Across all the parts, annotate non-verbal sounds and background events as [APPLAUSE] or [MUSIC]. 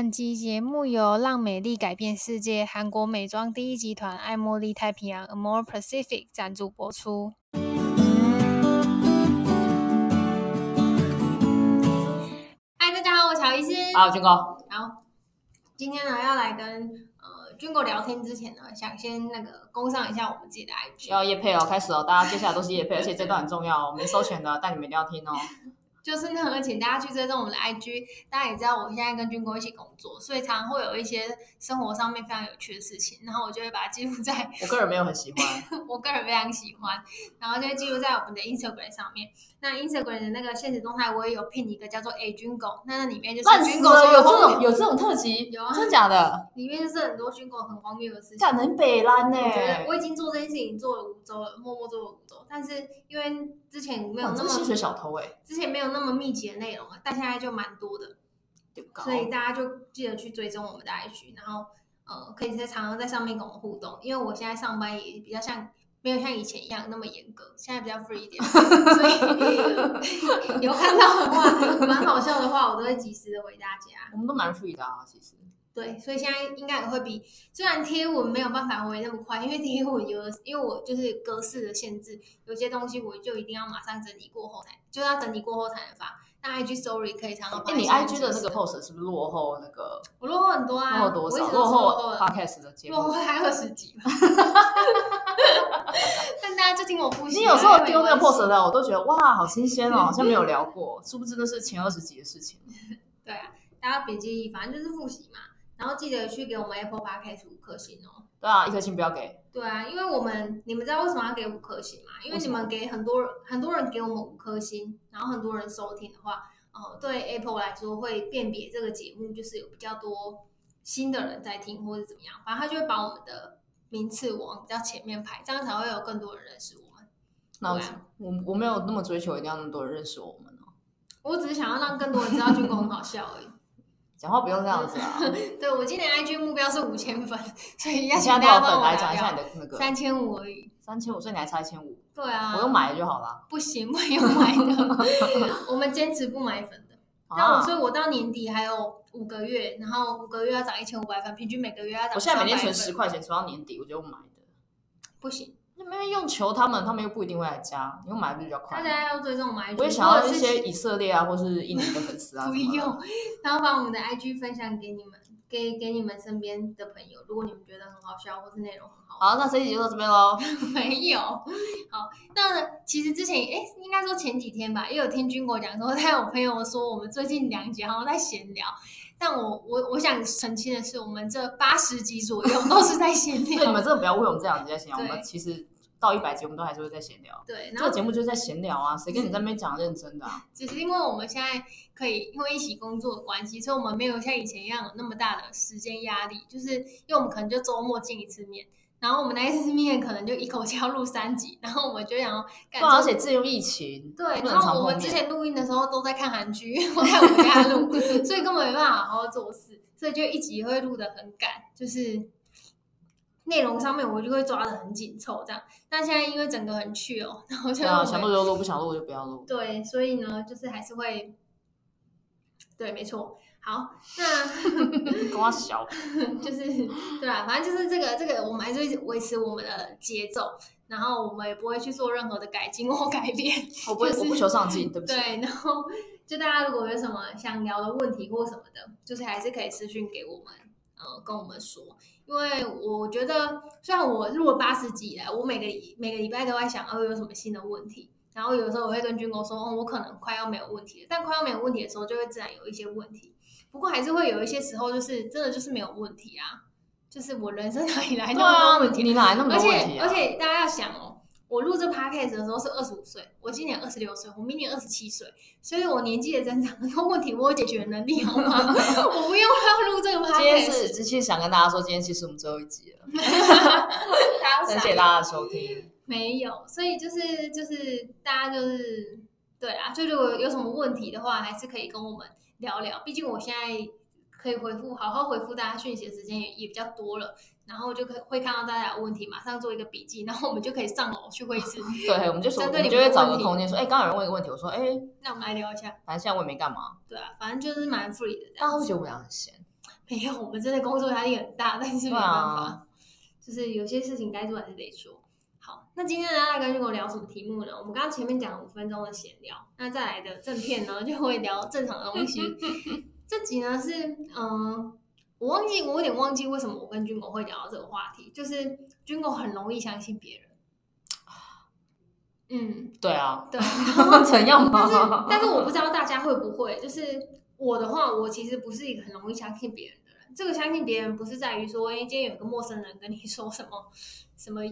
本集节目由让美丽改变世界韩国美妆第一集团爱茉莉太平洋 Amore Pacific 赞助播出。嗨，大家好，我是乔医师。好，军哥。好，今天呢要来跟呃军哥聊天之前呢，想先那个工上一下我们自己的 IG。要叶配哦，开始哦，大家接下来都是叶配，而且这段很重要哦，没收钱的，但你们一定要听哦。就是呢，请大家去追踪我们的 IG。大家也知道，我现在跟军哥一起工作，所以常常会有一些生活上面非常有趣的事情，然后我就会把它记录在。[LAUGHS] 我个人没有很喜欢，[LAUGHS] 我个人非常喜欢，然后就会记录在我们的 Instagram 上面。那 Instagram 的那个现实动态，我也有 pin 一个叫做 A 军狗，那那里面就是军狗有这种有这种特辑，有啊，真的假的？里面就是很多军狗很荒谬的事情。讲很北烂呢，我觉得我已经做这件事情做了五周了，默默做了五周，但是因为之前没有那么薪水小偷哎，之前没有那么密集的内容啊，但现在就蛮多的，所以大家就记得去追踪我们的 IG，然后呃，可以在常常在上面跟我们互动，因为我现在上班也比较像。没有像以前一样那么严格，现在比较 free 一点，[LAUGHS] 所以 [LAUGHS] 有看到的话，蛮好笑的话，我都会及时的回大家。我们都蛮 free 的啊，其实。对，所以现在应该也会比，虽然贴文没有办法回那么快，因为贴文有，因为我就是格式的限制，有些东西我就一定要马上整理过后才，就要整理过后才能发。那 IG Story 可以常常发。你 IG 的那个 post 是不是落后那个？我落后很多啊，落后多少？落后 Podcast 的节目，落后还二十几。[LAUGHS] 但大家就听我呼吸。你有时候丢那个 post 的，我都觉得哇，好新鲜哦，好像没有聊过，[LAUGHS] 殊不知那是前二十集的事情。对啊，大家别介意，反正就是复习嘛。然后记得去给我们 Apple Podcast 五颗星哦。对啊，一颗星不要给。对啊，因为我们你们知道为什么要给五颗星吗？因为你们给很多人很多人给我们五颗星，然后很多人收听的话，呃，对 Apple 来说会辨别这个节目就是有比较多新的人在听，或者怎么样，反正他就会把我们的名次往比较前面排，这样才会有更多人认识我们。那我我我没有那么追求一定要那么多人认识我们哦，我只是想要让更多人知道军哥很好笑而已。讲话不用这样子啊！[LAUGHS] 对，我今年 IG 目标是五千粉，所以要请大家帮我来讲一下你的那个三千五而已，三千五，所以你还差一千五。对啊，我用买的就好了。不行，不用买的，[LAUGHS] 我们坚持不买粉的。那我所以，我到年底还有五个月，然后五个月要涨一千五百粉，平均每个月要涨。我现在每天存十块钱，存到年底我就买的。不行。那没用求他们，他们又不一定会来加，你用买不比较快？大家要追踪我们 IG，我也想要一些以色列啊，或是印尼的粉丝啊。[LAUGHS] 不用，然后把我们的 IG 分享给你们，给给你们身边的朋友。如果你们觉得很好笑，或是内容很好，好，那这一集就到这边喽。[LAUGHS] 没有，好，那其实之前哎，应该说前几天吧，也有听军国讲说，他有朋友说我们最近两集好像在闲聊。但我我我想澄清的是，我们这八十集左右都是在闲聊。对，你们真的不要为我们这两集在闲聊，我们其实到一百集我们都还是会在闲聊。对，这个节目就是在闲聊啊，谁跟你在那边讲认真的啊？只是因为我们现在可以因为一起工作的关系，所以我们没有像以前一样有那么大的时间压力，就是因为我们可能就周末见一次面。然后我们那一次面可能就一口气要录三集，然后我们就想要干，而且自由疫情，对，然后我们之前录音的时候都在看韩剧，[LAUGHS] 我在我们家录，所以根本没办法好好做事，所以就一集会录得很赶，就是内容上面我就会抓的很紧凑这样。但现在因为整个很去哦，然后就想录就录，不想录就不要录。对，所以呢，就是还是会，对，没错。好，那 [LAUGHS] 跟我小，[LAUGHS] 就是对吧？反正就是这个这个，我们还是会维持我们的节奏，然后我们也不会去做任何的改进或改变。[LAUGHS] 我不会，就是、我不求上进，对不对？对，然后就大家如果有什么想聊的问题或什么的，就是还是可以私讯给我们，呃，跟我们说。因为我觉得，虽然我录了八十集来，我每个每个礼拜都在想，哦，有什么新的问题。然后有时候我会跟军哥说，哦，我可能快要没有问题了。但快要没有问题的时候，就会自然有一些问题。不过还是会有一些时候，就是真的就是没有问题啊，就是我人生哪里来那么多问题？你哪来那么多问题啊？而且而且大家要想哦，我录这 podcast 的时候是二十五岁，我今年二十六岁，我明年二十七岁，所以我年纪的增长，很多问题我有解决能力好吗？我不用要录这个 podcast。今天是之前想跟大家说，今天其实我们最后一集了，[LAUGHS] 谢谢大家的收听。没有，所以就是就是大家就是对啊，就如果有什么问题的话，还是可以跟我们。聊聊，毕竟我现在可以回复，好好回复大家讯息的时间也也比较多了，然后就可以会看到大家有问题，马上做一个笔记，然后我们就可以上楼去会议室。对，我们就说，我们就会找个空间说，哎，刚刚有人问一个问题，我说，哎，那我们来聊一下。反正现在我也没干嘛。对啊，反正就是蛮 free 的。大家会觉得我们俩很闲。[LAUGHS] 没有，我们真的工作压力很大，但是没办法，啊、就是有些事情该做还是得做。好，那今天呢，大概就跟我聊什么题目呢？我们刚刚前面讲了五分钟的闲聊，那再来的正片呢，就会聊正常的东西。[LAUGHS] 这集呢是，嗯、呃，我忘记，我有点忘记为什么我跟军狗会聊到这个话题，就是军狗很容易相信别人。嗯，对啊，对，[LAUGHS] 怎样吗？但是，但是我不知道大家会不会，就是我的话，我其实不是一个很容易相信别人的人。这个相信别人，不是在于说，哎，今天有一个陌生人跟你说什么什么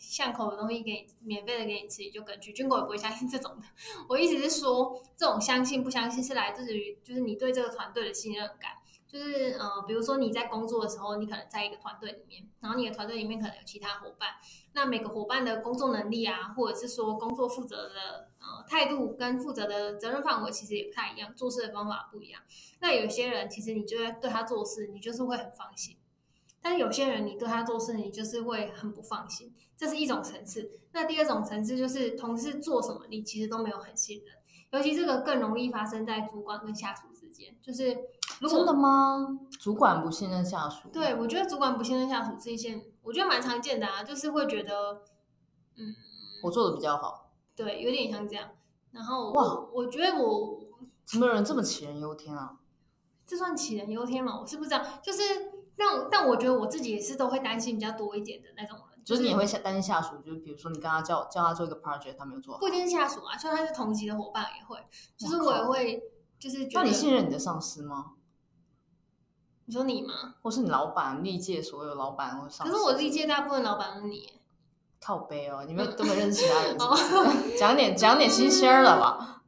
巷口的东西给你免费的给你吃，你就跟去。军狗也不会相信这种的。我意思是说，这种相信不相信是来自于，就是你对这个团队的信任感。就是呃，比如说你在工作的时候，你可能在一个团队里面，然后你的团队里面可能有其他伙伴，那每个伙伴的工作能力啊，或者是说工作负责的呃态度跟负责的责任范围其实也不太一样，做事的方法不一样。那有些人其实你就会对他做事，你就是会很放心，但有些人你对他做事，你就是会很不放心，这是一种层次。那第二种层次就是同事做什么，你其实都没有很信任，尤其这个更容易发生在主管跟下属之间，就是。真的吗？主管不信任下属？对，我觉得主管不信任下属是一件，我觉得蛮常见的啊，就是会觉得，嗯，我做的比较好，对，有点像这样。然后哇，我，觉得我怎么有人这么杞人忧天啊？这算杞人忧天吗？我是不知道，就是但但我觉得我自己也是都会担心比较多一点的那种人，就是你也会担心下属，就是比如说你跟他叫叫他做一个 project，他没有做好，不一定是下属啊，就算他是同级的伙伴也会，就是我也会，就是觉得那你信任你的上司吗？你说你吗？或是你老板历届所有老板或上？可是我历届大部分老板是你，靠背哦，你们都没认识其他人是不是？[LAUGHS] 讲点讲点新鲜儿的吧。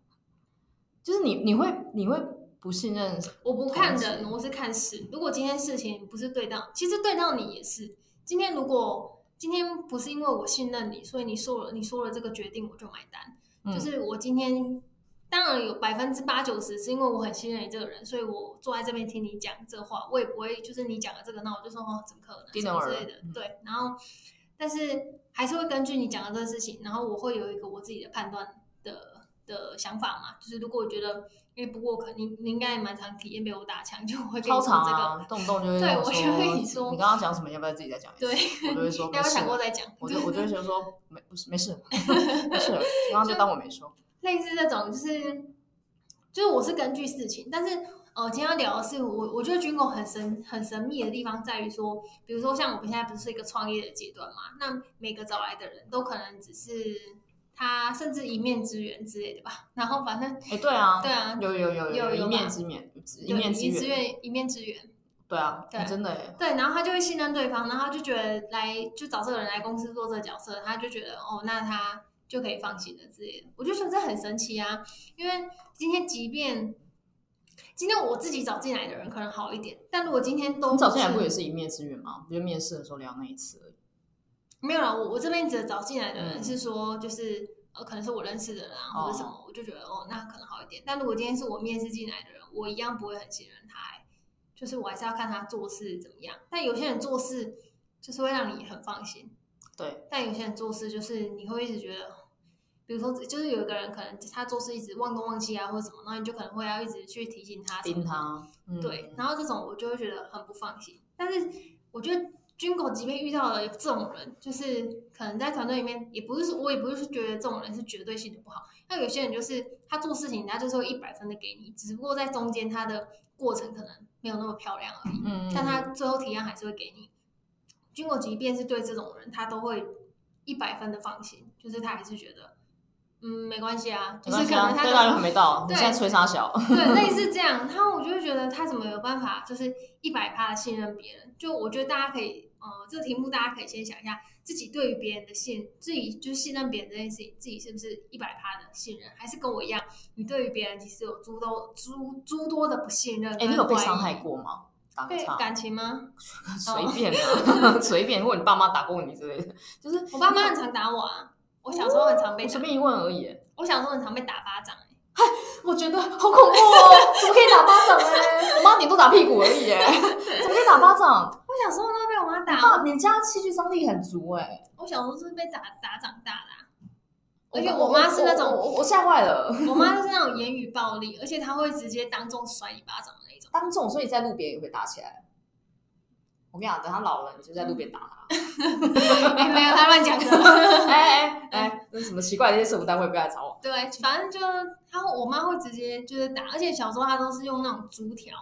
就是你你会你会不信任？我不看人，我是看事。如果今天事情不是对到，其实对到你也是。今天如果今天不是因为我信任你，所以你说了你说了这个决定，我就买单。嗯、就是我今天。当然有百分之八九十是因为我很信任你这个人，所以我坐在这边听你讲这话，我也不会就是你讲的这个，那我就说哦，怎么可能什么之类的，对。然后，但是还是会根据你讲的这个事情，然后我会有一个我自己的判断的的想法嘛。就是如果我觉得，因为不过可你你应该也蛮常体验被我打枪，就会跟你说这个，超长啊，动不动就会对我就跟你说，你刚刚讲什么？要不要自己再讲一次？对，我就会说，[LAUGHS] 要不要想过再讲？我就我就会觉得说没不是没事 [LAUGHS] 没事，刚刚就当我没说。类似这种就是。就是我是根据事情，但是呃，今天要聊的是我，我觉得军狗很神很神秘的地方在于说，比如说像我们现在不是一个创业的阶段嘛，那每个找来的人都可能只是他甚至一面之缘之类的吧。然后反正哎，对啊，对啊，有有有有一面之缘，一面之缘，一面之缘。对啊，对，真的哎。对，然后他就会信任对方，然后他就觉得来就找这个人来公司做这个角色，他就觉得哦，那他。就可以放心的之类的，我就觉得这很神奇啊！因为今天即便今天我自己找进来的人可能好一点，但如果今天都你找进来不也是一面之缘吗？不就面试的时候聊那一次而已。没有啦，我我这边只找进来的人是说，就是、嗯、呃，可能是我认识的人啊，或者什么，哦、我就觉得哦，那可能好一点。但如果今天是我面试进来的人，我一样不会很信任他、欸，就是我还是要看他做事怎么样。但有些人做事就是会让你很放心。对，但有些人做事就是你会一直觉得，比如说，就是有一个人可能他做事一直忘东忘西啊，或者什么，然后你就可能会要一直去提醒他，盯他，嗯、对，然后这种我就会觉得很不放心。但是我觉得军狗即便遇到了这种人，就是可能在团队里面，也不是说我也不是觉得这种人是绝对性的不好。那有些人就是他做事情，他就是会一百分的给你，只不过在中间他的过程可能没有那么漂亮而已，嗯，但他最后体验还是会给你。军狗即便是对这种人，他都会一百分的放心，就是他还是觉得，嗯，没关系啊，就是可能他对方还没到，对你现在吹沙小？对，[LAUGHS] 类似这样，他我就会觉得他怎么有办法，就是一百趴的信任别人？就我觉得大家可以，呃，这个题目大家可以先想一下，自己对于别人的信，自己就是信任别人这件事情，自己是不是一百趴的信任？还是跟我一样，你对于别人其实有诸多诸诸多的不信任？哎，你有被伤害过吗？对感情吗？[LAUGHS] 随便啊，[LAUGHS] 随便。如果你爸妈打过你之类的，就是我爸妈很常打我啊。我小时候很常被，随便一问而已。我小时候很常被打巴掌，嗨，我觉得好恐怖哦，怎么可以打巴掌呢？我妈顶多打屁股而已，哎，[LAUGHS] 怎么可以打巴掌？我小时候都被我妈打。你家戏剧张力很足哎。我小时候是被打打长大的。而且我妈是那种，我我吓坏了。我妈是那种言语暴力，而且她会直接当众甩一巴掌的那种。当众，所以在路边也会打起来。我跟你讲，等他老了，你就在路边打他。欸、没有，他乱讲的。哎哎 [LAUGHS] 哎，那什么奇怪的一些社福单位不要来找我。对，反正就他，我妈会直接就是打，而且小时候她都是用那种竹条，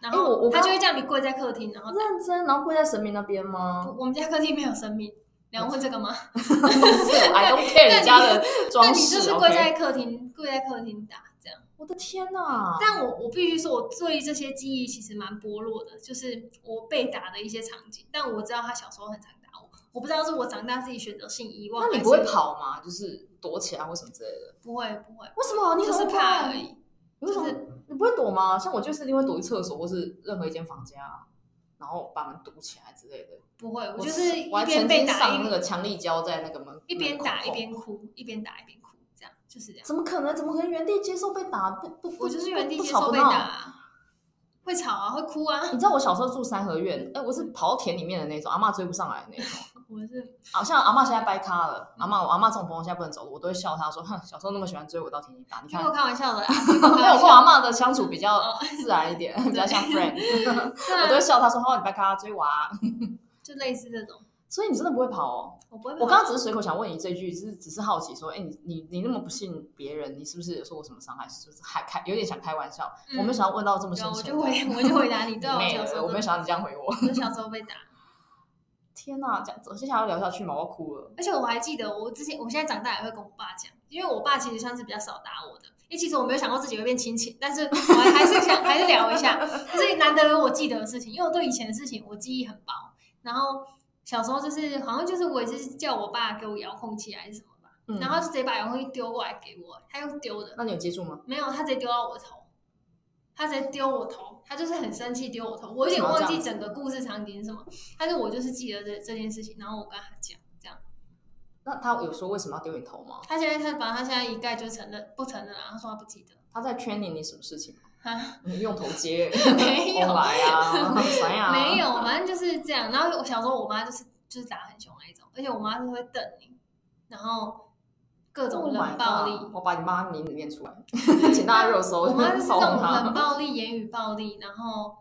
然后她就会叫你跪在客厅，然后认真，然后跪在神明那边吗？我们家客厅没有神明，你要问这个吗？[LAUGHS] I don't care [LAUGHS] 你家的装饰。那你就是跪在客厅，跪在客厅打这样。我的天呐！但我我必须说，我对这些记忆其实蛮薄弱的，就是我被打的一些场景。但我知道他小时候很常打我，我不知道是我长大自己选择性遗忘。那你不会跑吗？就是躲起来或什么之类的？不会不会。为什么？你只是怕而已。为什么？你不会躲吗？像我就是一定会躲去厕所或是任何一间房间啊，然后把门堵起来之类的。不会，我就是一边被打，那个强力胶在那个门，一边打一边哭，一边打一边哭。这样就是这样，怎么可能？怎么可能原地接受被打？不不，我就是原地接受被打，啊，会吵啊，会哭啊。你知道我小时候住三合院，哎，我是跑到田里面的那种，阿嬷追不上来的那种。[LAUGHS] 我是，好像阿嬷现在掰咖了，阿嬷我阿嬷中风，现在不能走路，我都会笑她说，哼，小时候那么喜欢追我到田里打，你看。[LAUGHS] 跟我开玩笑的啦，没有跟阿嬷的相处比较自然一点，比较像 friend。[LAUGHS] 我都会笑她说，哦，你掰咖追我啊，就类似这种。所以你真的不会跑哦？我不会跑。我刚刚只是随口想问你这句，只是只是好奇说，哎，你你你那么不信别人，你是不是有受过什么伤害？是不是还开有点想开玩笑？嗯、我没有想要问到这么深沉。我就回 [LAUGHS] 我就回答你，对，我小时候我没有想到你这样回我。我小时候被打。[LAUGHS] 天哪，这样子，我接下来要聊下去嘛，我要哭了。而且我还记得，我之前我现在长大也会跟我爸讲，因为我爸其实算是比较少打我的。因为其实我没有想过自己会变亲情，但是我还还是想还是聊一下，[LAUGHS] 就是难得我记得的事情，因为我对以前的事情我记忆很薄，然后。小时候就是好像就是我也是叫我爸给我遥控器还是什么吧，嗯、然后就直接把遥控器丢过来给我，他又丢的。那你有接住吗？没有，他直接丢到我头，他直接丢我头，他就是很生气丢我头。我有点忘记整个故事场景是什么，但是我就是记得这这件事情，然后我跟他讲这样。那他有说为什么要丢你头吗？他现在他反正他现在一概就承认不承认啊，他说他不记得。他在 training 你什么事情吗？[LAUGHS] 你用头接？[LAUGHS] 没有来啊，[LAUGHS] 没有，反正就是这样。然后我小时候我妈就是。就是打很凶那一种，而且我妈是会瞪你，然后各种冷暴力。我把你妈名字念出来，请大家热搜。我妈是这种冷暴力、言语暴力，然后，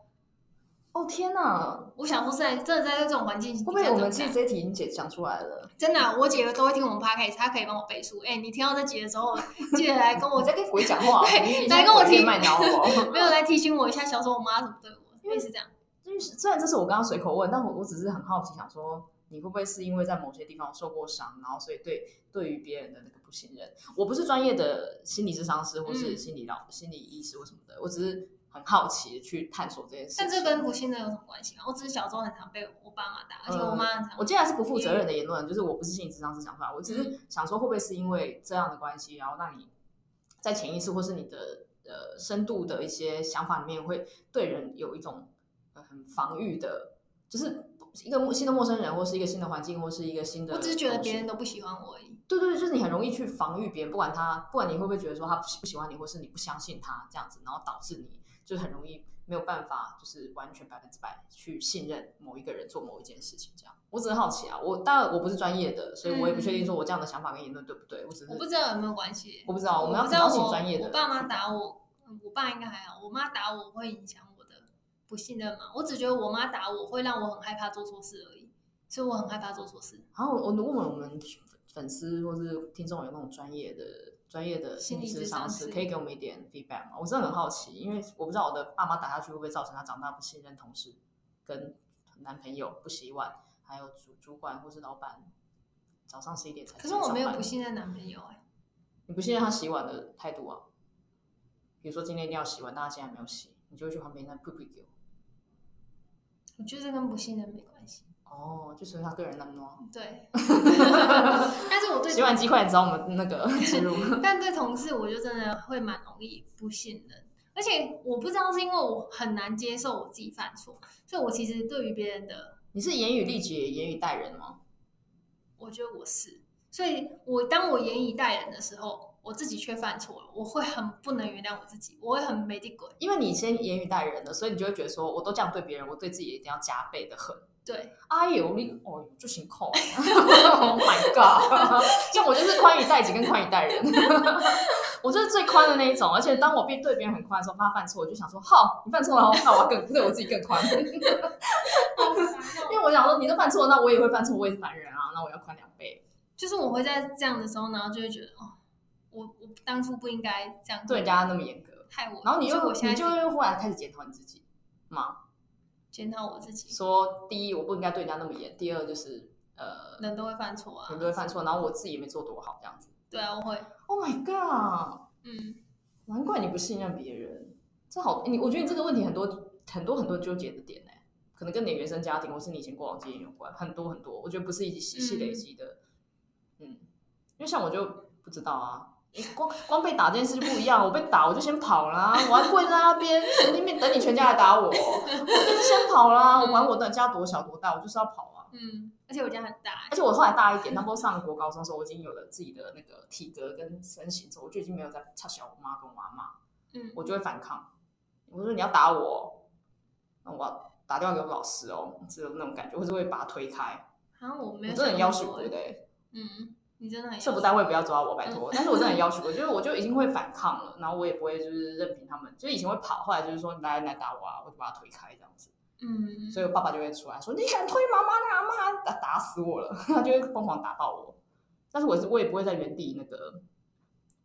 哦天哪！我想说，在真的在这种环境，会不会我们其实这一题已经解讲出来了？真的，我姐都会听我们 podcast，她可以帮我背书。哎，你听到这集的时候，记得来跟我 [LAUGHS] 在跟鬼讲话，来跟我提，[LAUGHS] 没有来提醒我一下，小时候我妈怎么对我，因为是这样。就是虽然这是我刚刚随口问，但我我只是很好奇，想说。你会不会是因为在某些地方受过伤，然后所以对对于别人的那个不信任？我不是专业的心理咨商师或是心理老、嗯、心理医师或什么的，我只是很好奇去探索这件事。但这跟不信任有什么关系啊？我只是小时候很常被我爸妈打，而且我妈很常、嗯。我既然是不负责任的言论，就是我不是心理智商师讲出来，我只是想说会不会是因为这样的关系，然后让你在潜意识或是你的呃深度的一些想法里面，会对人有一种呃很防御的，就是。一个新的陌生人，或是一个新的环境，或是一个新的……我只是觉得别人都不喜欢我而已。对对对，就是你很容易去防御别人，不管他，不管你会不会觉得说他不喜欢你，或是你不相信他这样子，然后导致你就很容易没有办法，就是完全百分之百去信任某一个人做某一件事情。这样，我只是好奇啊，我当然我不是专业的，所以我也不确定说我这样的想法跟言论对不对。我只是我不知道有没有关系，我不知道我们要邀请专业的。我爸妈打我，我爸应该还好，我妈打我会影响我的不信任吗？我只觉得我妈打我会让我很害怕做错事而已。所以我很害怕做错事。然后我问问我们粉丝或是听众有那种专业的、专业的心理咨商师，可以给我们一点 feedback 吗？我真的很好奇，因为我不知道我的爸妈打下去会不会造成他长大不信任同事、跟男朋友不洗碗，还有主主管或是老板早上十一点才。可是我没有不信任男朋友哎、欸。你不信任他洗碗的态度啊？比如说今天一定要洗碗，但他现在还没有洗，你就会去旁边那呸呸给我。我觉得这跟不信任没关系。哦，就是他个人那么多。对，[LAUGHS] 但是我对洗碗机快点找我们那个 [LAUGHS] 记录。但对同事，我就真的会蛮容易不信任，而且我不知道是因为我很难接受我自己犯错，所以我其实对于别人的，你是严以律己，言语待人吗？我觉得我是，所以我当我言语待人的时候。我自己却犯错了，我会很不能原谅我自己，我会很没地滚。因为你先言语待人的，所以你就会觉得说，我都这样对别人，我对自己也一定要加倍的狠。对，哎呦你哦就辛苦，[LAUGHS] Oh my god！[LAUGHS] 像我就是宽以待己跟宽以待人，[LAUGHS] 我就是最宽的那一种。而且当我变对别人很宽的时候，怕他犯错，我就想说，好，你犯错了，那我要更对我自己更宽。因为我想说，你都犯错，那我也会犯错，我也是凡人啊，那我要宽两倍。就是我会在这样的时候，然后就会觉得，哦，我我当初不应该这样对人家那么严格，害我。然后你又你就会忽然开始检讨你自己吗？检讨我自己，说第一，我不应该对人家那么严；第二，就是呃，人都会犯错啊，人都会犯错，然后我自己也没做多好，这样子。对啊，我会。Oh my god！嗯，难怪你不信任别人，这好，你我觉得你这个问题很多很多很多纠结的点呢，可能跟你原生家庭或是你以前过往经验有关，很多很多，我觉得不是一起细细累积的。嗯，嗯，因为像我就不知道啊。你光光被打这件事就不一样，我被打我就先跑啦，[LAUGHS] 我还跪在那边神经病等你全家来打我，我就是先跑啦，我管我的家多小多大，我就是要跑啊。嗯，而且我家很大，而且我后来大一点，差不多上国高中的时候，我已经有了自己的那个体格跟身形之后，我就已经没有在插小我妈跟我妈妈，嗯，我就会反抗，我说你要打我，那我要打电话给我老师哦，只有那种感觉，或者会把他推开。啊，我没有，我真的很要求的，嗯。你真的很社福单位不要抓我，拜托！但是我真的很要求，[LAUGHS] 我觉得我就已经会反抗了，然后我也不会就是任凭他们，就以前会跑，后来就是说你来来打我啊，我就把他推开这样子。嗯，所以我爸爸就会出来说：“你敢推妈妈，那妈打打死我了！” [LAUGHS] 他就会疯狂打爆我。但是我是我也不会在原地那个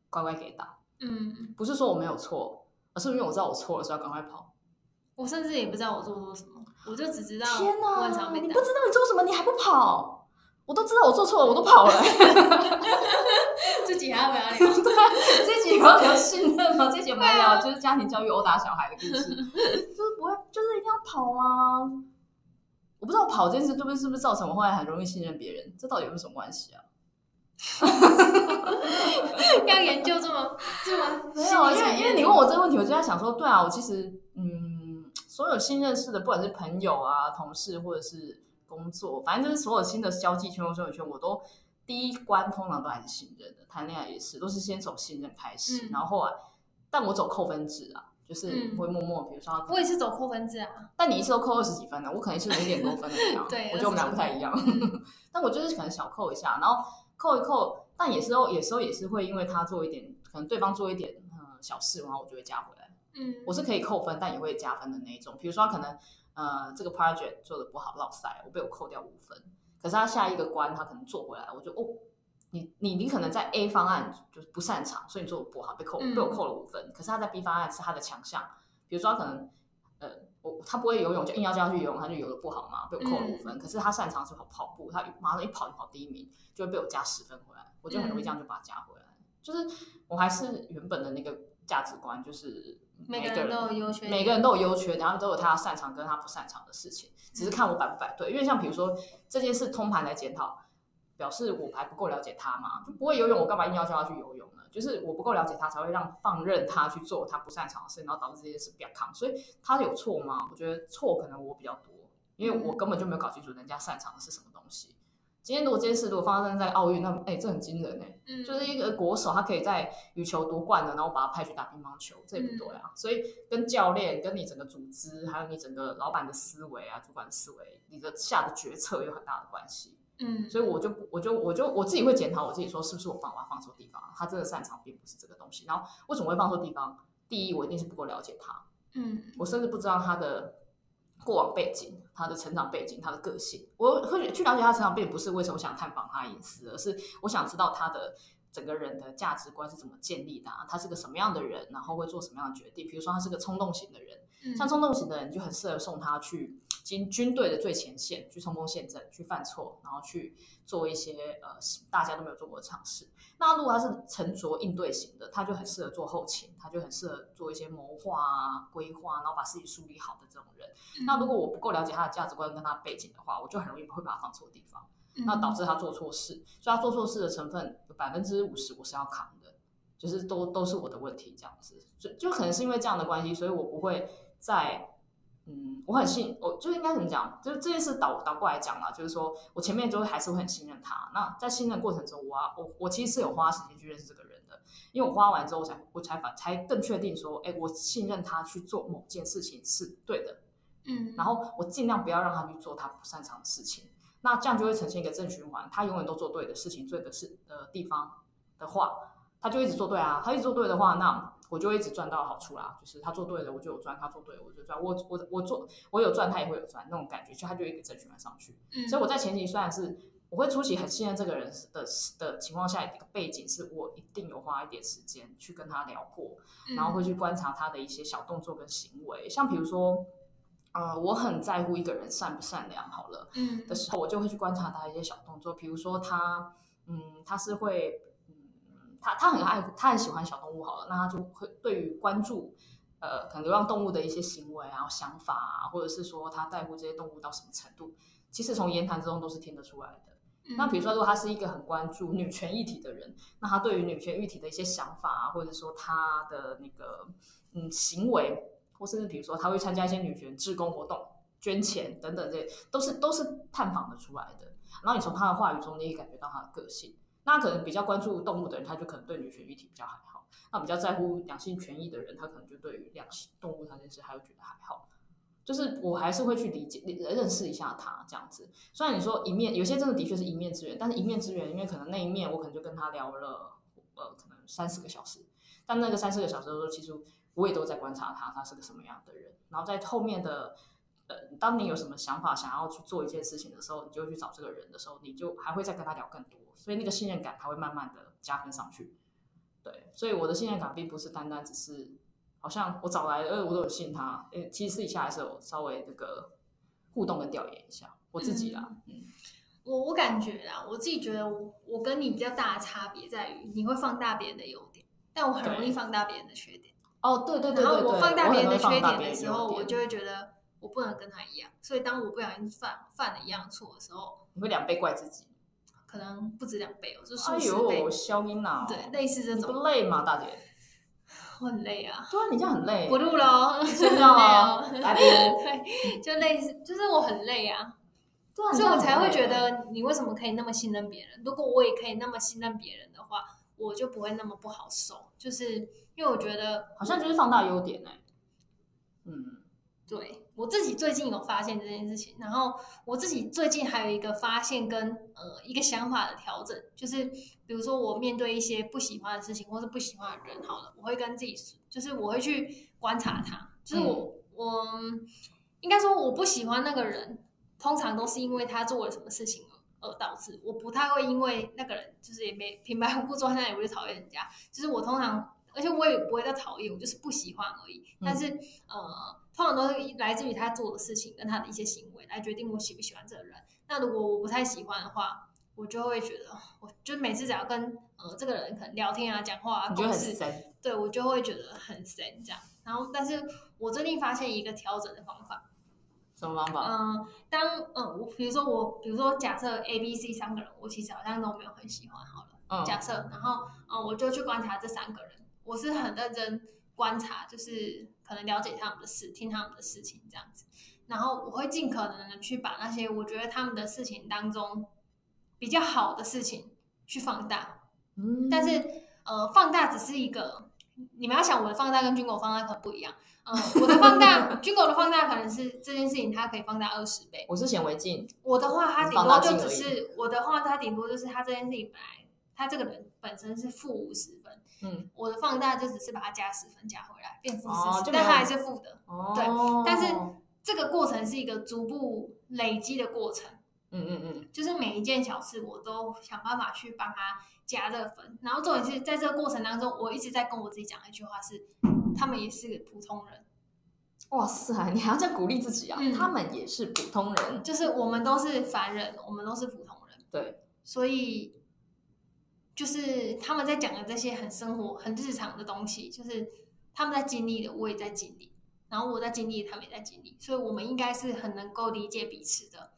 乖乖给打。嗯，不是说我没有错，而是因为我知道我错了，所以要赶快跑。我甚至也不知道我做错什么，我就只知道天哪，你不知道你做什么，你还不跑？我都知道我做错了，我都跑了。[LAUGHS] 这集还要不要聊？[LAUGHS] 对，这集要聊信任吗？这集我们来聊就是家庭教育殴打小孩的故事。[LAUGHS] 就是不会，就是一定要跑啊？我不知道跑这件事对不对，是不是造成我后来很容易信任别人？这到底有没有什么关系啊？要研究这么这么没有，因为因为你问我这个问题，我就在想说，对啊，我其实嗯，所有新认识的，不管是朋友啊、同事或者是。工作，反正就是所有新的交际圈或生活圈，我都第一关通常都还是信任的。谈恋爱也是，都是先从信任开始，嗯、然后后来，但我走扣分制啊，就是会默默，比如说，我也是走扣分制啊。但你一次都扣二十几分呢，我可能是零点多分的这样。对，我觉得我们俩不太一样。嗯、[LAUGHS] 但我就是可能小扣一下，然后扣一扣，但有时候有时候也是会因为他做一点，可能对方做一点呃小事，然后我就会加回来。嗯，我是可以扣分，但也会加分的那一种。比如说他可能。呃，这个 project 做的不好，落赛，我被我扣掉五分。可是他下一个关，他可能做回来，我就哦，你你你可能在 A 方案就是不擅长，所以你做的不好，被扣、嗯、被我扣了五分。可是他在 B 方案是他的强项，比如说他可能呃，我他不会游泳，就硬要叫他去游泳，他就游的不好嘛，被我扣了五分。嗯、可是他擅长是跑跑步，他马上一跑就跑第一名，就会被我加十分回来，我就很容易这样就把他加回来。嗯、就是我还是原本的那个价值观，就是。每个人都有优缺，每个人都有优缺，然后都有他擅长跟他不擅长的事情，只是看我摆不摆对。因为像比如说这件事通盘来检讨，表示我还不够了解他嘛，就不会游泳，我干嘛硬要叫他去游泳呢？就是我不够了解他，才会让放任他去做他不擅长的事，然后导致这件事比较扛。所以他有错吗？我觉得错可能我比较多，因为我根本就没有搞清楚人家擅长的是什么东西。今天如果这件事如果发生在奥运，那哎、欸，这很惊人哎、欸，嗯、就是一个国手，他可以在羽球夺冠了，然后把他派去打乒乓球，这也不对啊。嗯、所以跟教练、跟你整个组织，还有你整个老板的思维啊、主管思维，你的下的决策有很大的关系。嗯，所以我就我就我就我自己会检讨我自己，说是不是我放我放错地方，他真的擅长并不是这个东西。然后为什么会放错地方？第一，我一定是不够了解他，嗯，我甚至不知道他的。过往背景，他的成长背景，他的个性，我会去了解他成长背景，不是为什么想探访他隐私，而是我想知道他的整个人的价值观是怎么建立的，他是个什么样的人，然后会做什么样的决定。比如说，他是个冲动型的人，嗯、像冲动型的人就很适合送他去军军队的最前线，去冲锋陷阵，去犯错，然后去做一些呃大家都没有做过的尝试。那如果他是沉着应对型的，他就很适合做后勤，他就很适合做一些谋划啊、规划，然后把自己梳理好的这种人。嗯、那如果我不够了解他的价值观跟他的背景的话，我就很容易会把他放错地方，嗯、那导致他做错事。所以他做错事的成分有百分之五十我是要扛的，就是都都是我的问题这样子。就就可能是因为这样的关系，所以我不会在。嗯，我很信，我就应该怎么讲？就是这件事倒倒过来讲啦，就是说我前面就会还是会很信任他。那在信任过程中，我啊我我其实是有花时间去认识这个人的，因为我花完之后才我才反才更确定说，哎，我信任他去做某件事情是对的，嗯，然后我尽量不要让他去做他不擅长的事情，那这样就会呈现一个正循环，他永远都做对的事情，对的事呃地方的话，他就一直做对啊，他一直做对的话，那我就一直赚到好处啦，就是他做对了我就有赚，他做对了我就赚，我我我做我有赚他也会有赚那种感觉，就他就一个正循环上去，嗯，所以我在前期虽然是。我会初期很信任这个人的的情况下，一个背景是我一定有花一点时间去跟他聊过，然后会去观察他的一些小动作跟行为，像比如说，呃，我很在乎一个人善不善良，好了，嗯，的时候，我就会去观察他一些小动作，比如说他，嗯，他是会，嗯，他他很爱，他很喜欢小动物，好了，那他就会对于关注，呃，可能流浪动物的一些行为啊、想法啊，或者是说他在乎这些动物到什么程度，其实从言谈之中都是听得出来的。那比如说，如果他是一个很关注女权议题的人，那他对于女权议题的一些想法啊，或者说他的那个嗯行为，或甚至比如说他会参加一些女权志工活动、捐钱等等，这些都是都是探访的出来的。然后你从他的话语中，你也感觉到他的个性。那可能比较关注动物的人，他就可能对女权议题比较还好；那比较在乎两性权益的人，他可能就对于两性动物这件事，他会觉得还好。就是我还是会去理解、认识一下他这样子。虽然你说一面，有些真的的确是一面之缘，但是一面之缘，因为可能那一面我可能就跟他聊了呃，可能三四个小时。但那个三四个小时的时候，其实我也都在观察他，他是个什么样的人。然后在后面的呃，当你有什么想法想要去做一件事情的时候，你就去找这个人的时候，你就还会再跟他聊更多，所以那个信任感他会慢慢的加分上去。对，所以我的信任感并不是单单只是。好像我找来，呃，我都有信他。诶，其实私底下还是有稍微那个互动跟调研一下我自己啦。嗯，嗯我我感觉啊，我自己觉得我我跟你比较大的差别在于，你会放大别人的优点，但我很容易放大别人的缺点。哦，对对对，对，然后我放大别人的缺点的时候，我就会觉得我不能跟他一样。所以当我不小心犯犯了一样错的时候，你会两倍怪自己，可能不止两倍哦，是数十倍。哎呦，消音呐，对，类似这种。不累吗，大姐？[LAUGHS] 我很累啊！对啊，你这样很累。不录了，[LAUGHS] 睡觉了。来宾，对，就类似，就是我很累啊。对啊，所以我才会觉得你为什么可以那么信任别人？如果我也可以那么信任别人的话，我就不会那么不好受。就是因为我觉得好像就是放大优点呢、欸。嗯，对。我自己最近有发现这件事情，然后我自己最近还有一个发现跟呃一个想法的调整，就是比如说我面对一些不喜欢的事情或是不喜欢的人，好了，我会跟自己说，就是我会去观察他，就是我、嗯、我应该说我不喜欢那个人，通常都是因为他做了什么事情而导致，我不太会因为那个人就是也没平白无故坐在那里我就讨厌人家，就是我通常而且我也不会再讨厌，我就是不喜欢而已，但是、嗯、呃。通常都是来自于他做的事情跟他的一些行为来决定我喜不喜欢这个人。那如果我不太喜欢的话，我就会觉得，我就每次只要跟呃这个人可能聊天啊、讲话啊，对我就会觉得很神这样。然后，但是我最近发现一个调整的方法。什么方法？嗯，当嗯我比如说我比如说假设 A、B、C 三个人，我其实好像都没有很喜欢。好了，嗯，假设，然后嗯我就去观察这三个人，我是很认真观察，就是。可能了解他们的事，听他们的事情这样子，然后我会尽可能的去把那些我觉得他们的事情当中比较好的事情去放大。嗯，但是呃，放大只是一个，你们要想我的放大跟军狗放大可能不一样。嗯，我的放大，[LAUGHS] 军狗的放大可能是这件事情它可以放大二十倍。我是显微镜。我的话，它顶多就只是我的话，它顶多就是它这件事情本来它这个人本身是负五十分。嗯，我的放大就只是把它加十分加回来，变负四十，但它还是负的。哦，对，但是这个过程是一个逐步累积的过程。嗯嗯嗯，就是每一件小事我都想办法去帮他加这个分，然后重点是在这个过程当中，我一直在跟我自己讲一句话是：他们也是普通人。哇塞，你还要这样鼓励自己啊？嗯，他们也是普通人，就是我们都是凡人，我们都是普通人。对，所以。就是他们在讲的这些很生活、很日常的东西，就是他们在经历的，我也在经历，然后我在经历，他们也在经历，所以我们应该是很能够理解彼此的。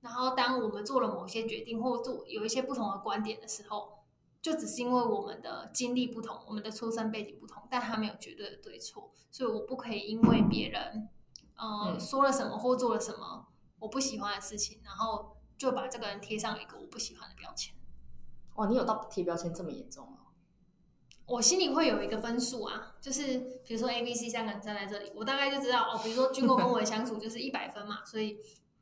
然后，当我们做了某些决定，或做有一些不同的观点的时候，就只是因为我们的经历不同，我们的出生背景不同，但他没有绝对的对错，所以我不可以因为别人呃、嗯、说了什么或做了什么我不喜欢的事情，然后就把这个人贴上一个我不喜欢的标签。哇，你有到贴标签这么严重哦？我心里会有一个分数啊，就是比如说 A、B、C 三个人站在这里，我大概就知道哦，比如说军哥跟我的相处就是一百分嘛，所以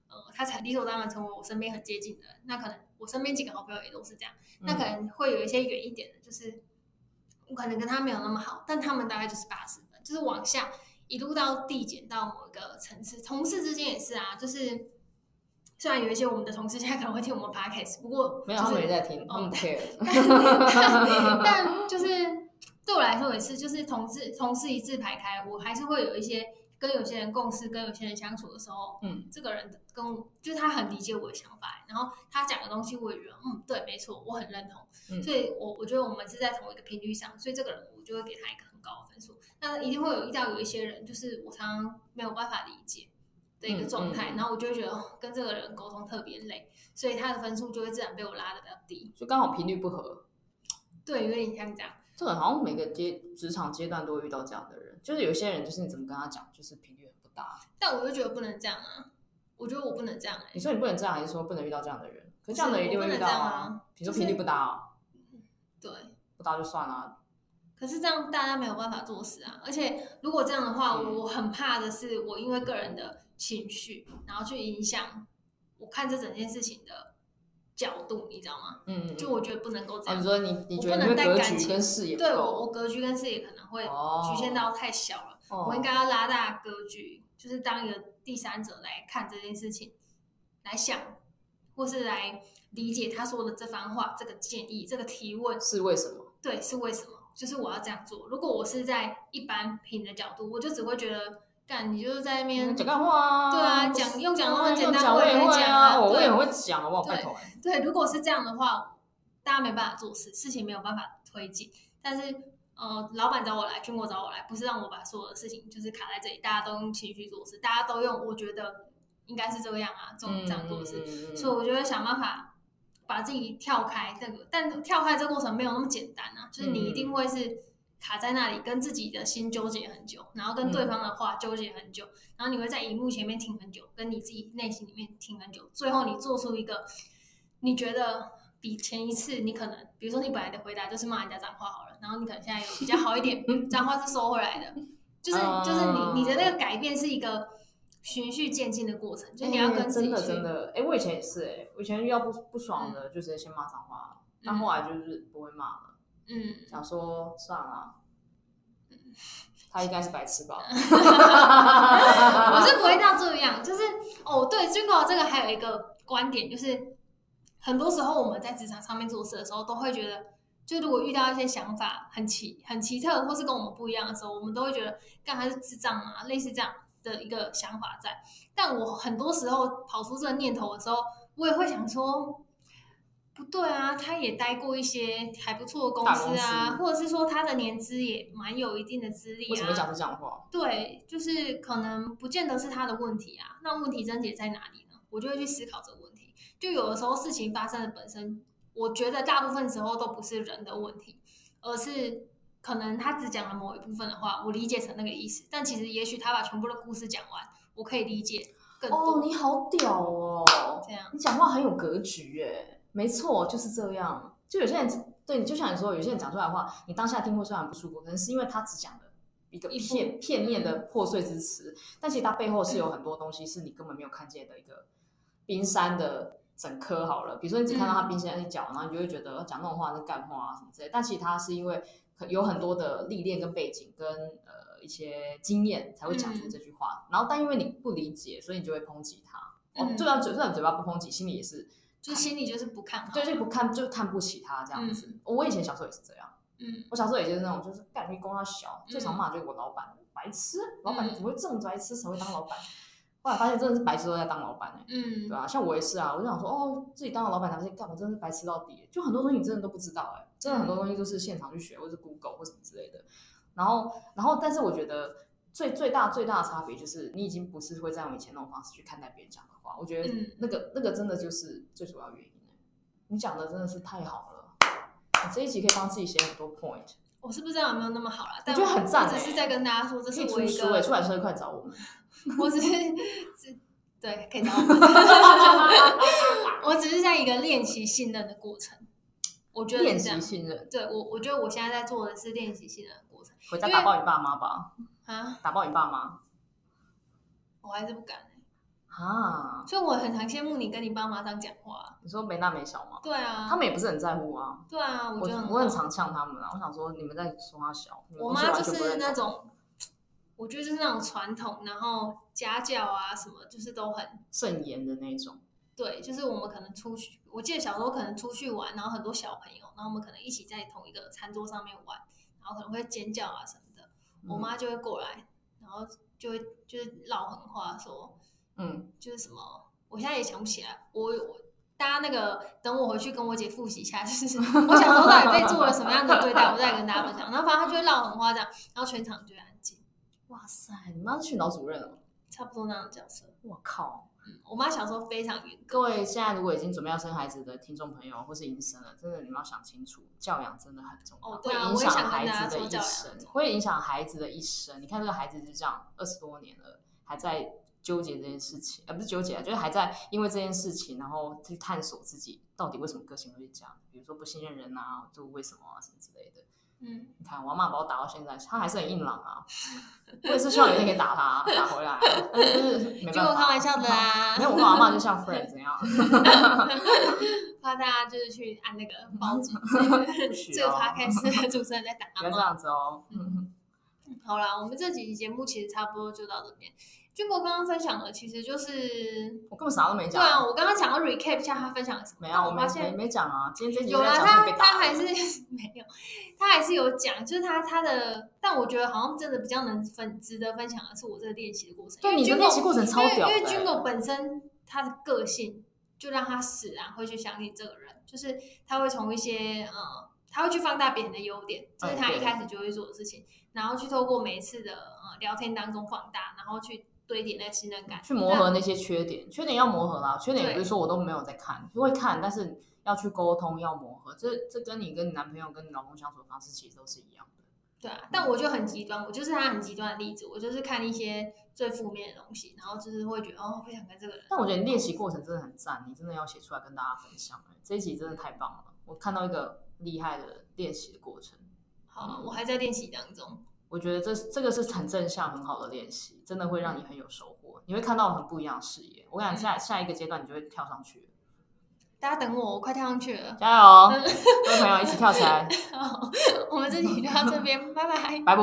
呃，他才理所当然成为我身边很接近的人。那可能我身边几个好朋友也都是这样，那可能会有一些远一点的，就是我可能跟他没有那么好，但他们大概就是八十分，就是往下一路到递减到某一个层次。同事之间也是啊，就是。虽然有一些我们的同事现在可能会听我们 podcast，不过、就是、没有他们也在听，哦、care [LAUGHS] 但，[LAUGHS] 但就是对我来说也是，就是同事同事一字排开，我还是会有一些跟有些人共事、跟有些人相处的时候，嗯，这个人跟我就是他很理解我的想法，然后他讲的东西我也觉得，嗯，对，没错，我很认同，嗯、所以我我觉得我们是在同一个频率上，所以这个人我就会给他一个很高的分数。那一定会有遇到有一些人，就是我常常没有办法理解。的一个状态，嗯嗯、然后我就会觉得跟这个人沟通特别累，所以他的分数就会自然被我拉的比较低，就刚好频率不合。对，有点像这样。这个好像每个阶职场阶段都会遇到这样的人，就是有些人就是你怎么跟他讲，就是频率很不搭。但我就觉得不能这样啊，我觉得我不能这样哎、欸。你说你不能这样，还是说不能遇到这样的人？可是这样的人一定会遇到啊。比如说频率不搭啊，对，不搭就算了。可是这样大家没有办法做事啊，而且如果这样的话，我很怕的是我因为个人的。情绪，然后去影响我看这整件事情的角度，你知道吗？嗯，就我觉得不能够这样。你说你，你觉得你格局跟视野，对我，我格局跟视野可能会局限到太小了。哦、我应该要拉大格局，就是当一个第三者来看这件事情，来想，或是来理解他说的这番话、这个建议、这个提问是为什么？对，是为什么？就是我要这样做。如果我是在一般品的角度，我就只会觉得。干，你就是在那边讲干话啊！对啊，讲用讲的话简单，我也会讲啊，我也很会讲，好不好？拜托。对，如果是这样的话，大家没办法做事，事情没有办法推进。但是，呃，老板找我来，军国找我来，不是让我把所有的事情就是卡在这里，大家都用情绪做事，大家都用我觉得应该是这个样啊，这种这样做事。所以，我就会想办法把自己跳开这个，但跳开这个过程没有那么简单啊，就是你一定会是。卡在那里，跟自己的心纠结很久，然后跟对方的话纠结很久，嗯、然后你会在荧幕前面听很久，跟你自己内心里面听很久，最后你做出一个你觉得比前一次你可能，比如说你本来的回答就是骂人家脏话好了，然后你可能现在有比较好一点，[LAUGHS] 脏话是收回来的，就是就是你你的那个改变是一个循序渐进的过程，就你要跟自己、欸、真的真的，哎、欸，我以前也是哎、欸，我以前遇到不不爽的，就直接先骂脏话，嗯、但后来就是不会骂了。嗯，想说算了，[LAUGHS] 他应该是白痴吧？[LAUGHS] 我是不会到这样，就是哦，对，军哥这个还有一个观点，就是很多时候我们在职场上面做事的时候，都会觉得，就如果遇到一些想法很奇、很奇特，或是跟我们不一样的时候，我们都会觉得，干还是智障啊，类似这样的一个想法在。但我很多时候跑出这个念头的时候，我也会想说。不对啊，他也待过一些还不错的公司啊，司或者是说他的年资也蛮有一定的资历啊。为什么讲这样的话？对，就是可能不见得是他的问题啊。那问题症结在哪里呢？我就会去思考这个问题。就有的时候事情发生的本身，我觉得大部分时候都不是人的问题，而是可能他只讲了某一部分的话，我理解成那个意思。但其实也许他把全部的故事讲完，我可以理解更多。哦，你好屌哦！这样，你讲话很有格局耶。没错，就是这样。就有些人对你，就像你说，有些人讲出来的话，你当下听会虽然不舒服，可能是因为他只讲了一个片部片面的破碎之词，嗯、但其实他背后是有很多东西是你根本没有看见的一个冰山的整颗。好了，比如说你只看到他冰山一角，嗯、然后你就会觉得讲那种话是干话啊什么之类。但其实他是因为有很多的历练跟背景跟呃一些经验才会讲出这句话。嗯、然后但因为你不理解，所以你就会抨击他。哦，就算嘴虽然嘴巴不抨击，心里也是。就心里就是不看好，对，就不看，就看不起他这样子。嗯、我以前小时候也是这样，嗯，我小时候也就是那种，就是干你公他小，最常骂就是我老板，白痴，老板你怎么会这么白痴才会当老板？嗯、后来发现真的是白痴都在当老板哎，嗯，对吧、啊？像我也是啊，我就想说，哦，自己当了老板，发现干我真的是白痴到底，就很多东西你真的都不知道哎，真的很多东西都是现场去学，或者 Google 或什么之类的。然后，然后，但是我觉得最最大最大的差别就是，你已经不是会再用以前那种方式去看待别人讲的话。我觉得那个、嗯、那个真的就是最主要原因。你讲的真的是太好了，你这一集可以帮自己写很多 point。我是不知道有没有那么好啦，但我觉得很赞、欸。我只是在跟大家说，这是我一个。出书出来车快找我们。[LAUGHS] 我只是只对，可以找我们。[LAUGHS] 我只是在一个练习信任的过程。我觉得练习信任。对我，我觉得我现在在做的是练习信任的过程。回家打爆你爸妈吧！啊，打爆你爸妈！我还是不敢、欸。啊，所以我很常羡慕你跟你爸妈这样讲话。你说没大没小吗？对啊，他们也不是很在乎啊。对啊，我觉得我，我很常呛他们啊。我想说你们在说他小，我妈就是那种，我觉得就是那种传统，然后家教啊什么，就是都很慎严的那种。对，就是我们可能出去，我记得小时候可能出去玩，然后很多小朋友，然后我们可能一起在同一个餐桌上面玩，然后可能会尖叫啊什么我妈就会过来，然后就会就是唠狠话说。嗯，就是什么，我现在也想不起来。我我大家那个等我回去跟我姐复习一下，就是 [LAUGHS] 我小时候到底被做了什么样的对待，我再跟大家分享。然后反正他就会唠狠话这样，然后全场就会安静。哇塞，你妈是训导主任哦？差不多那样的角色。我靠，嗯，我妈小时候非常严格。各位现在如果已经准备要生孩子的听众朋友，或是已经生了，真的你们要想清楚，教养真的很重要，哦对啊，会影响孩子的一生，会影响孩子的一生。你看这个孩子就这样二十多年了，还在。纠结这件事情，而、呃、不是纠结啊，就是还在因为这件事情，然后去探索自己到底为什么个性会这样，比如说不信任人啊，就为什么啊什么之类的。嗯，你看我阿嬷把我打到现在，她还是很硬朗啊。我也是希望有一天可以打她，打回来，但是没办法。就我开玩笑的啊，没有我跟我阿嬷就像 friend 怎样？[LAUGHS] 怕大家就是去按那个报警。[LAUGHS] 这个 podcast 的主持人在打。不要这样子哦。嗯，好啦，我们这几集节目其实差不多就到这边。军国刚刚分享的其实就是我根本啥都没讲。对啊，我刚刚想要 recap 一下他分享的什么。没有，我发现没讲啊。今天这集有啊，他他还是 [LAUGHS] 没有，他还是有讲，就是他他的，但我觉得好像真的比较能分值得分享的是我这个练习的过程。对，你的练习过程超屌。因为军国本身他的个性就让他使然会去相信这个人，就是他会从一些呃，他会去放大别人的优点，这是他一开始就会做的事情，然后去透过每一次的呃聊天当中放大，然后去。堆点那信任感，去磨合那些缺点，缺点要磨合啦。缺点也不是说我都没有在看，就会看，但是要去沟通，要磨合。这这跟你跟你男朋友跟你老公相处的方式其实都是一样的。对啊，但我就很极端，我就是他很极端的例子，我就是看一些最负面的东西，然后就是会觉得哦，不想跟这个人。但我觉得练习过程真的很赞，你真的要写出来跟大家分享。这一集真的太棒了，我看到一个厉害的练习的过程。好，我还在练习当中。我觉得这这个是很正向、很好的练习，真的会让你很有收获。你会看到很不一样的视野。我感觉，下下一个阶段你就会跳上去。大家等我，我快跳上去了，加油！[LAUGHS] 各位朋友一起跳起来。好，我们这集就到这边，拜拜，拜拜。